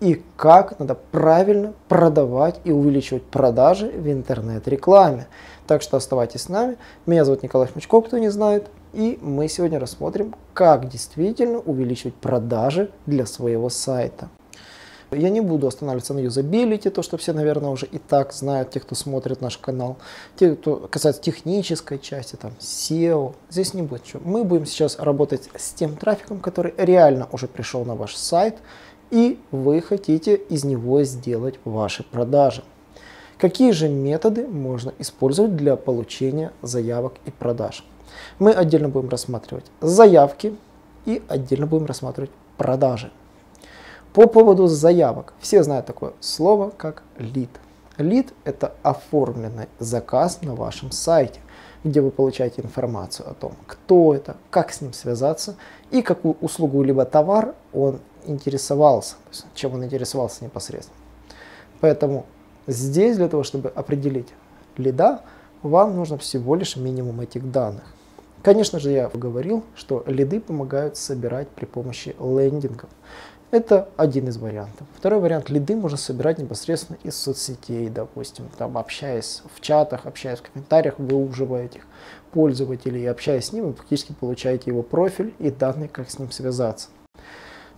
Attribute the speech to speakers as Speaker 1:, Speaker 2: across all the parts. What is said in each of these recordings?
Speaker 1: и как надо правильно продавать и увеличивать продажи в интернет-рекламе. Так что оставайтесь с нами. Меня зовут Николай Шмачков, кто не знает. И мы сегодня рассмотрим, как действительно увеличивать продажи для своего сайта. Я не буду останавливаться на юзабилити, то, что все, наверное, уже и так знают, те, кто смотрит наш канал. Те, кто касается технической части, там, SEO, здесь не будет чего. Мы будем сейчас работать с тем трафиком, который реально уже пришел на ваш сайт, и вы хотите из него сделать ваши продажи. Какие же методы можно использовать для получения заявок и продаж? Мы отдельно будем рассматривать заявки и отдельно будем рассматривать продажи. По поводу заявок. Все знают такое слово, как лид. Лид – это оформленный заказ на вашем сайте, где вы получаете информацию о том, кто это, как с ним связаться и какую услугу либо товар он интересовался, чем он интересовался непосредственно. Поэтому здесь для того, чтобы определить лида, вам нужно всего лишь минимум этих данных. Конечно же, я говорил, что лиды помогают собирать при помощи лендингов. Это один из вариантов. Второй вариант, лиды можно собирать непосредственно из соцсетей, допустим, там общаясь в чатах, общаясь в комментариях, выуживая этих пользователей общаясь с ним, вы фактически получаете его профиль и данные, как с ним связаться.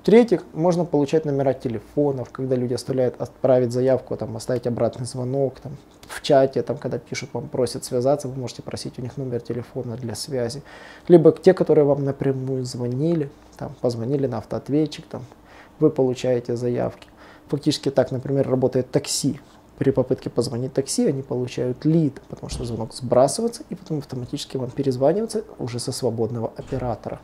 Speaker 1: В-третьих, можно получать номера телефонов, когда люди оставляют отправить заявку, там, оставить обратный звонок, там, в чате, там, когда пишут, вам просят связаться, вы можете просить у них номер телефона для связи. Либо те, которые вам напрямую звонили, там, позвонили на автоответчик, там, вы получаете заявки. Фактически так, например, работает такси. При попытке позвонить такси они получают лид, потому что звонок сбрасывается и потом автоматически вам перезванивается уже со свободного оператора.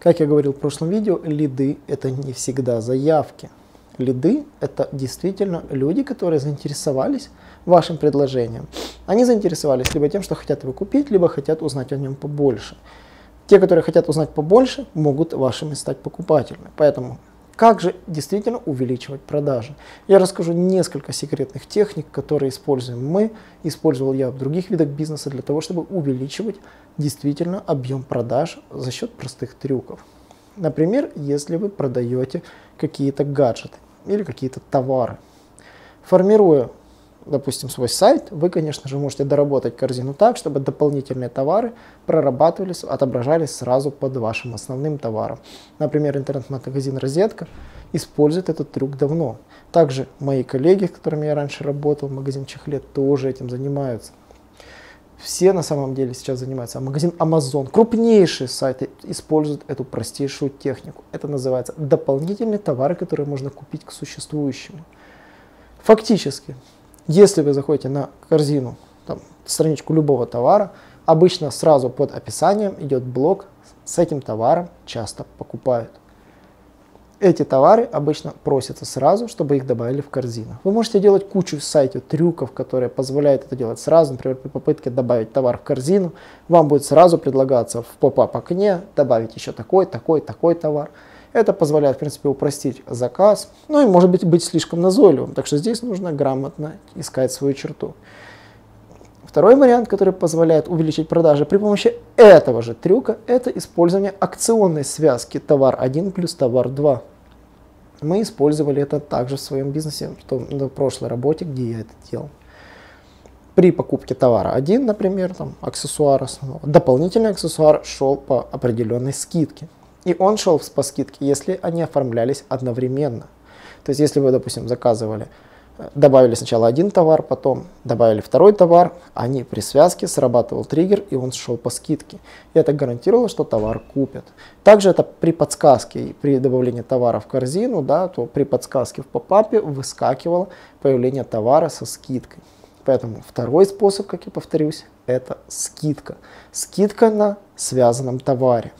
Speaker 1: Как я говорил в прошлом видео, лиды это не всегда заявки. Лиды это действительно люди, которые заинтересовались вашим предложением. Они заинтересовались либо тем, что хотят его купить, либо хотят узнать о нем побольше. Те, которые хотят узнать побольше, могут вашими стать покупателями. Поэтому как же действительно увеличивать продажи? Я расскажу несколько секретных техник, которые используем мы, использовал я в других видах бизнеса для того, чтобы увеличивать действительно объем продаж за счет простых трюков. Например, если вы продаете какие-то гаджеты или какие-то товары. Формируя допустим, свой сайт, вы, конечно же, можете доработать корзину так, чтобы дополнительные товары прорабатывались, отображались сразу под вашим основным товаром. Например, интернет-магазин «Розетка» использует этот трюк давно. Также мои коллеги, с которыми я раньше работал, магазин Чехлет, тоже этим занимаются. Все на самом деле сейчас занимаются. А магазин Amazon, крупнейшие сайты, используют эту простейшую технику. Это называется дополнительные товары, которые можно купить к существующему. Фактически, если вы заходите на корзину, там, страничку любого товара, обычно сразу под описанием идет блок с этим товаром часто покупают. Эти товары обычно просятся сразу, чтобы их добавили в корзину. Вы можете делать кучу сайтов, трюков, которые позволяют это делать сразу. Например, при попытке добавить товар в корзину, вам будет сразу предлагаться в поп-ап окне добавить еще такой, такой, такой товар. Это позволяет, в принципе, упростить заказ, ну и может быть быть слишком назойливым. Так что здесь нужно грамотно искать свою черту. Второй вариант, который позволяет увеличить продажи при помощи этого же трюка, это использование акционной связки товар 1 плюс товар 2. Мы использовали это также в своем бизнесе, в на прошлой работе, где я это делал. При покупке товара 1, например, там, аксессуар основного, дополнительный аксессуар шел по определенной скидке. И он шел по скидке, если они оформлялись одновременно. То есть, если вы, допустим, заказывали, э, добавили сначала один товар, потом добавили второй товар, они при связке срабатывал триггер, и он шел по скидке. И это гарантировало, что товар купят. Также это при подсказке, при добавлении товара в корзину, да, то при подсказке в попапе выскакивало появление товара со скидкой. Поэтому второй способ, как я повторюсь, это скидка. Скидка на связанном товаре.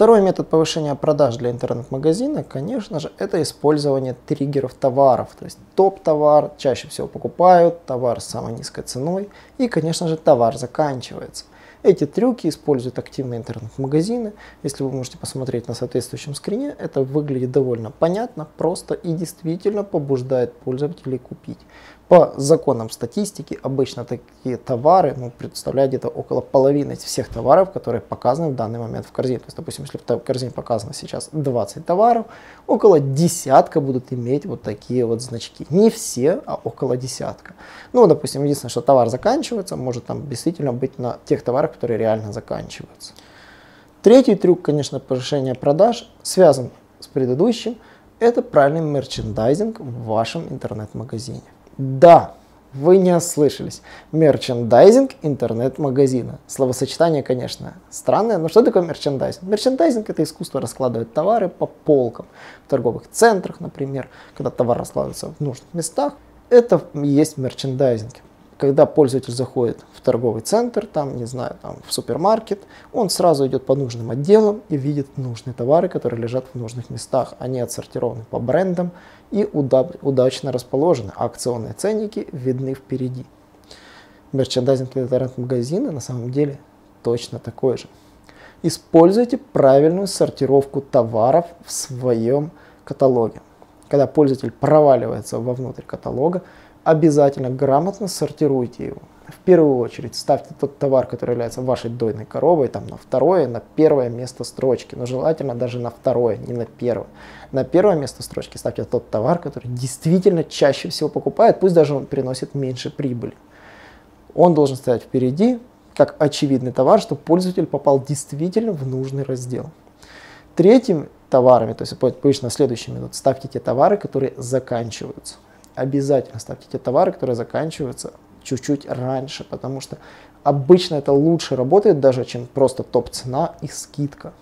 Speaker 1: Второй метод повышения продаж для интернет-магазина, конечно же, это использование триггеров товаров. То есть топ-товар чаще всего покупают, товар с самой низкой ценой и, конечно же, товар заканчивается. Эти трюки используют активные интернет-магазины. Если вы можете посмотреть на соответствующем скрине, это выглядит довольно понятно, просто и действительно побуждает пользователей купить. По законам статистики обычно такие товары ну, представляют где-то около половины всех товаров, которые показаны в данный момент в корзине. То есть, допустим, если в корзине показано сейчас 20 товаров, около десятка будут иметь вот такие вот значки. Не все, а около десятка. Ну, допустим, единственное, что товар заканчивается, может там действительно быть на тех товарах, которые реально заканчиваются. Третий трюк, конечно, повышения продаж связан с предыдущим. Это правильный мерчендайзинг в вашем интернет-магазине. Да, вы не ослышались. Мерчендайзинг интернет-магазина. Словосочетание, конечно, странное, но что такое мерчендайзинг? Мерчендайзинг – это искусство раскладывать товары по полкам. В торговых центрах, например, когда товар раскладывается в нужных местах. Это и есть мерчендайзинг когда пользователь заходит в торговый центр, там, не знаю, там, в супермаркет, он сразу идет по нужным отделам и видит нужные товары, которые лежат в нужных местах. Они отсортированы по брендам и уда- удачно расположены. Акционные ценники видны впереди. Мерчендайзинг интернет-магазина на самом деле точно такой же. Используйте правильную сортировку товаров в своем каталоге. Когда пользователь проваливается вовнутрь каталога, обязательно грамотно сортируйте его. В первую очередь ставьте тот товар, который является вашей дойной коровой, там на второе, на первое место строчки. Но желательно даже на второе, не на первое. На первое место строчки ставьте тот товар, который действительно чаще всего покупает, пусть даже он приносит меньше прибыли. Он должен стоять впереди, как очевидный товар, чтобы пользователь попал действительно в нужный раздел. Третьим товарами, то есть обычно следующий минут, ставьте те товары, которые заканчиваются обязательно ставьте те товары, которые заканчиваются чуть-чуть раньше, потому что обычно это лучше работает даже, чем просто топ-цена и скидка.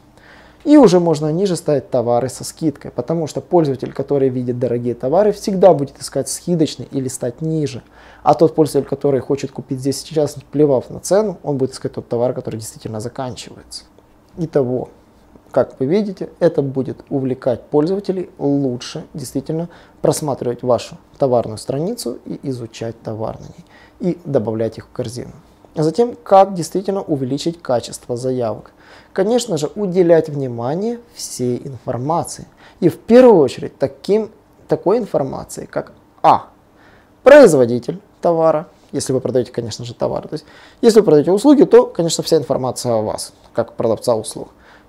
Speaker 1: И уже можно ниже ставить товары со скидкой, потому что пользователь, который видит дорогие товары, всегда будет искать скидочный или стать ниже. А тот пользователь, который хочет купить здесь сейчас, плевав на цену, он будет искать тот товар, который действительно заканчивается. Итого, как вы видите, это будет увлекать пользователей лучше действительно просматривать вашу товарную страницу и изучать товар на ней и добавлять их в корзину. А затем, как действительно увеличить качество заявок. Конечно же, уделять внимание всей информации. И в первую очередь таким, такой информации, как А. Производитель товара, если вы продаете, конечно же, товар. То есть, если вы продаете услуги, то, конечно, вся информация о вас, как продавца услуг.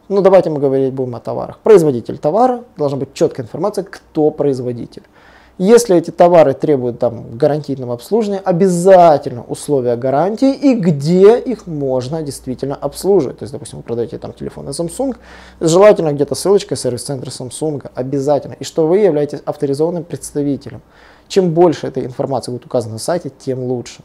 Speaker 1: Ну, давайте мы говорить будем о товарах. Производитель товара, должна быть четкая информация, кто производитель. Если эти товары требуют там гарантийного обслуживания, обязательно условия гарантии и где их можно действительно обслуживать. То есть, допустим, вы продаете там телефоны Samsung, желательно где-то ссылочка сервис-центра Samsung, обязательно. И что вы являетесь авторизованным представителем. Чем больше этой информации будет указано на сайте, тем лучше.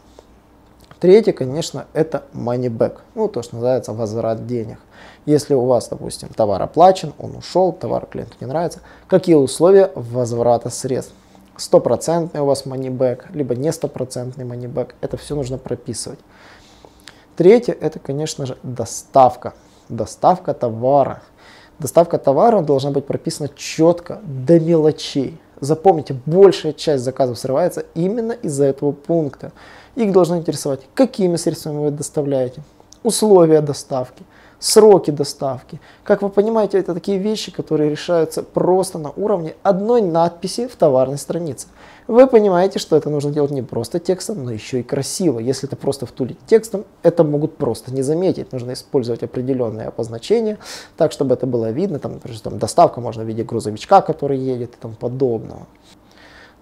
Speaker 1: Третье, конечно, это money back, ну то, что называется возврат денег. Если у вас, допустим, товар оплачен, он ушел, товар клиенту не нравится, какие условия возврата средств? Стопроцентный у вас money back, либо не стопроцентный money back, это все нужно прописывать. Третье, это, конечно же, доставка. Доставка товара. Доставка товара должна быть прописана четко, до мелочей. Запомните, большая часть заказов срывается именно из-за этого пункта. Их должно интересовать, какими средствами вы доставляете, условия доставки, сроки доставки. Как вы понимаете, это такие вещи, которые решаются просто на уровне одной надписи в товарной странице. Вы понимаете, что это нужно делать не просто текстом, но еще и красиво. Если это просто втулить текстом, это могут просто не заметить. Нужно использовать определенные обозначения, так, чтобы это было видно. Там, например, там доставка можно в виде грузовичка, который едет и тому подобного.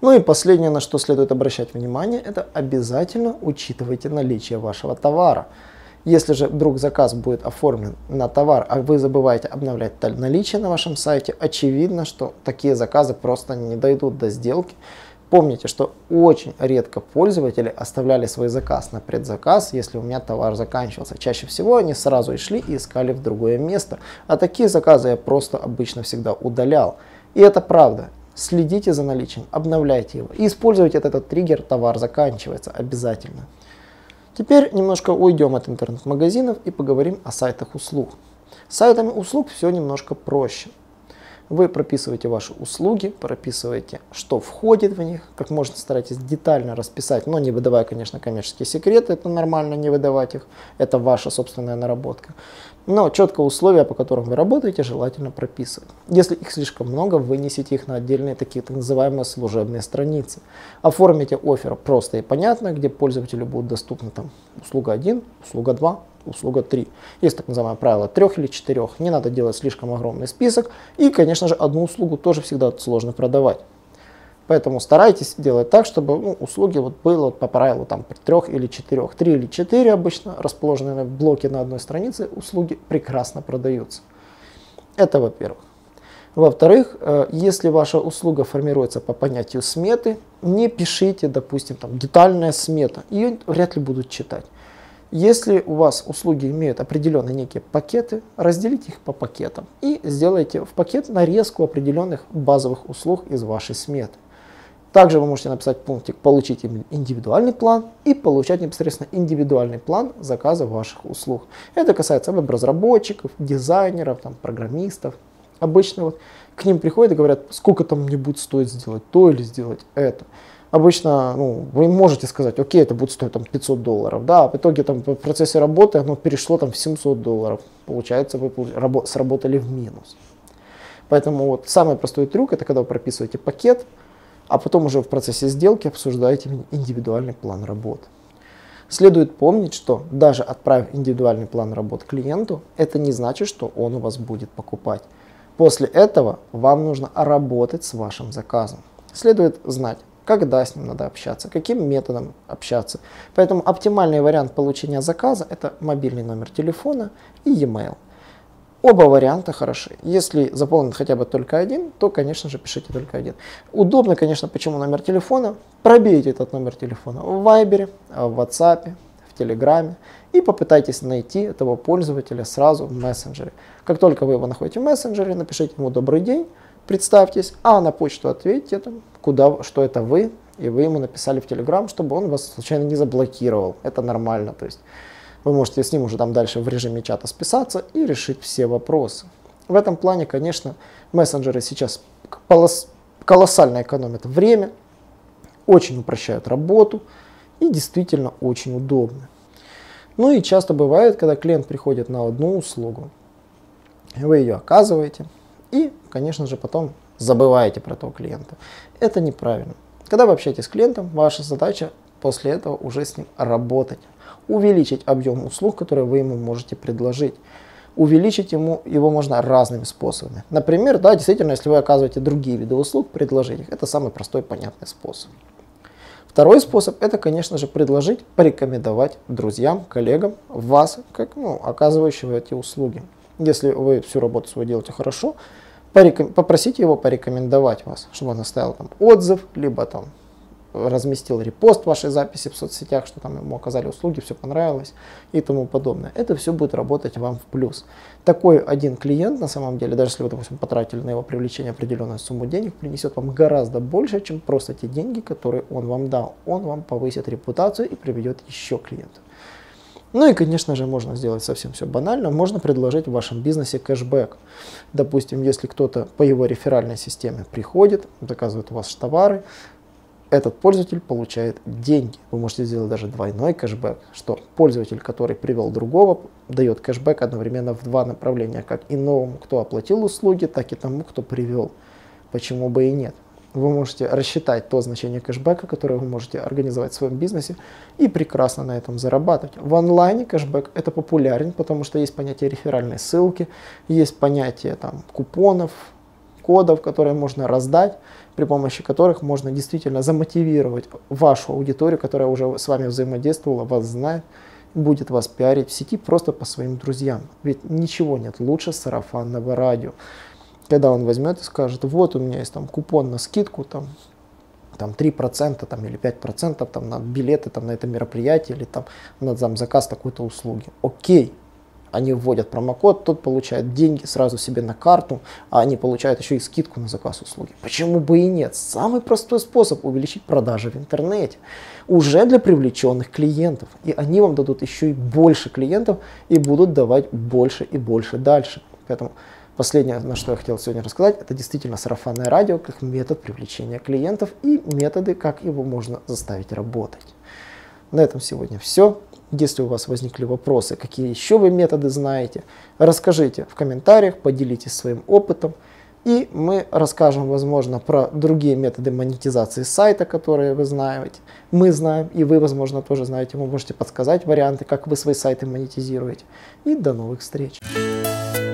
Speaker 1: Ну и последнее, на что следует обращать внимание, это обязательно учитывайте наличие вашего товара. Если же вдруг заказ будет оформлен на товар, а вы забываете обновлять наличие на вашем сайте, очевидно, что такие заказы просто не дойдут до сделки. Помните, что очень редко пользователи оставляли свой заказ на предзаказ, если у меня товар заканчивался. Чаще всего они сразу и шли и искали в другое место. А такие заказы я просто обычно всегда удалял. И это правда. Следите за наличием, обновляйте его и используйте этот триггер «Товар заканчивается» обязательно. Теперь немножко уйдем от интернет-магазинов и поговорим о сайтах услуг. С сайтами услуг все немножко проще. Вы прописываете ваши услуги, прописываете, что входит в них, как можно старайтесь детально расписать, но не выдавая, конечно, коммерческие секреты, это нормально не выдавать их, это ваша собственная наработка. Но четко условия, по которым вы работаете, желательно прописывать. Если их слишком много, вынесите их на отдельные такие так называемые служебные страницы. Оформите офер просто и понятно, где пользователю будут доступны там услуга 1, услуга 2, услуга 3. Есть так называемое правило трех или четырех. Не надо делать слишком огромный список. И, конечно же, одну услугу тоже всегда сложно продавать. Поэтому старайтесь делать так, чтобы ну, услуги вот было по правилу там трех или четырех. Три или четыре обычно расположенные блоки на одной странице услуги прекрасно продаются. Это во-первых. Во-вторых, э, если ваша услуга формируется по понятию сметы, не пишите, допустим, там детальная смета. Ее вряд ли будут читать. Если у вас услуги имеют определенные некие пакеты, разделите их по пакетам и сделайте в пакет нарезку определенных базовых услуг из вашей сметы. Также вы можете написать пунктик «Получить индивидуальный план» и получать непосредственно индивидуальный план заказа ваших услуг. Это касается веб-разработчиков, дизайнеров, там, программистов. Обычно вот к ним приходят и говорят, сколько там мне будет стоить сделать то или сделать это обычно ну, вы можете сказать, окей, это будет стоить там 500 долларов, да, а в итоге там в процессе работы оно перешло там в 700 долларов, получается вы сработали в минус. Поэтому вот самый простой трюк это когда вы прописываете пакет, а потом уже в процессе сделки обсуждаете индивидуальный план работы. Следует помнить, что даже отправив индивидуальный план работы клиенту, это не значит, что он у вас будет покупать. После этого вам нужно работать с вашим заказом. Следует знать, когда с ним надо общаться, каким методом общаться. Поэтому оптимальный вариант получения заказа это мобильный номер телефона и e-mail. Оба варианта хороши. Если заполнен хотя бы только один, то, конечно же, пишите только один. Удобно, конечно, почему номер телефона. Пробейте этот номер телефона в Viber, в WhatsApp, в Telegram и попытайтесь найти этого пользователя сразу в мессенджере. Как только вы его находите в мессенджере, напишите ему «Добрый день», представьтесь, а на почту ответьте, там, куда, что это вы, и вы ему написали в Телеграм, чтобы он вас случайно не заблокировал. Это нормально, то есть вы можете с ним уже там дальше в режиме чата списаться и решить все вопросы. В этом плане, конечно, мессенджеры сейчас колоссально экономят время, очень упрощают работу и действительно очень удобны. Ну и часто бывает, когда клиент приходит на одну услугу, вы ее оказываете, и, конечно же, потом забываете про этого клиента. Это неправильно. Когда вы общаетесь с клиентом, ваша задача после этого уже с ним работать, увеличить объем услуг, которые вы ему можете предложить. Увеличить ему его можно разными способами. Например, да, действительно, если вы оказываете другие виды услуг, предложить их. Это самый простой, понятный способ. Второй способ это, конечно же, предложить, порекомендовать друзьям, коллегам вас, как ну, оказывающего эти услуги. Если вы всю работу свою делаете хорошо, попросите его порекомендовать вас, чтобы он оставил там отзыв, либо там разместил репост вашей записи в соцсетях, что там ему оказали услуги, все понравилось и тому подобное. Это все будет работать вам в плюс. Такой один клиент, на самом деле, даже если вы, допустим, потратили на его привлечение определенную сумму денег, принесет вам гораздо больше, чем просто те деньги, которые он вам дал. Он вам повысит репутацию и приведет еще клиентов. Ну и, конечно же, можно сделать совсем все банально. Можно предложить в вашем бизнесе кэшбэк. Допустим, если кто-то по его реферальной системе приходит, заказывает у вас товары, этот пользователь получает деньги. Вы можете сделать даже двойной кэшбэк, что пользователь, который привел другого, дает кэшбэк одновременно в два направления, как и новому, кто оплатил услуги, так и тому, кто привел. Почему бы и нет? Вы можете рассчитать то значение кэшбэка, которое вы можете организовать в своем бизнесе и прекрасно на этом зарабатывать. В онлайне кэшбэк это популярен, потому что есть понятие реферальной ссылки, есть понятие там, купонов, кодов, которые можно раздать, при помощи которых можно действительно замотивировать вашу аудиторию, которая уже с вами взаимодействовала, вас знает, будет вас пиарить в сети просто по своим друзьям. Ведь ничего нет лучше сарафанного радио когда он возьмет и скажет, вот у меня есть там купон на скидку, там, там 3% там, или 5% там, на билеты там, на это мероприятие или там, на там, заказ такой-то услуги. Окей, они вводят промокод, тот получает деньги сразу себе на карту, а они получают еще и скидку на заказ услуги. Почему бы и нет? Самый простой способ увеличить продажи в интернете. Уже для привлеченных клиентов. И они вам дадут еще и больше клиентов и будут давать больше и больше дальше. Поэтому Последнее, на что я хотел сегодня рассказать, это действительно сарафанное радио как метод привлечения клиентов и методы, как его можно заставить работать. На этом сегодня все. Если у вас возникли вопросы, какие еще вы методы знаете, расскажите в комментариях, поделитесь своим опытом. И мы расскажем, возможно, про другие методы монетизации сайта, которые вы знаете. Мы знаем, и вы, возможно, тоже знаете. Вы можете подсказать варианты, как вы свои сайты монетизируете. И до новых встреч!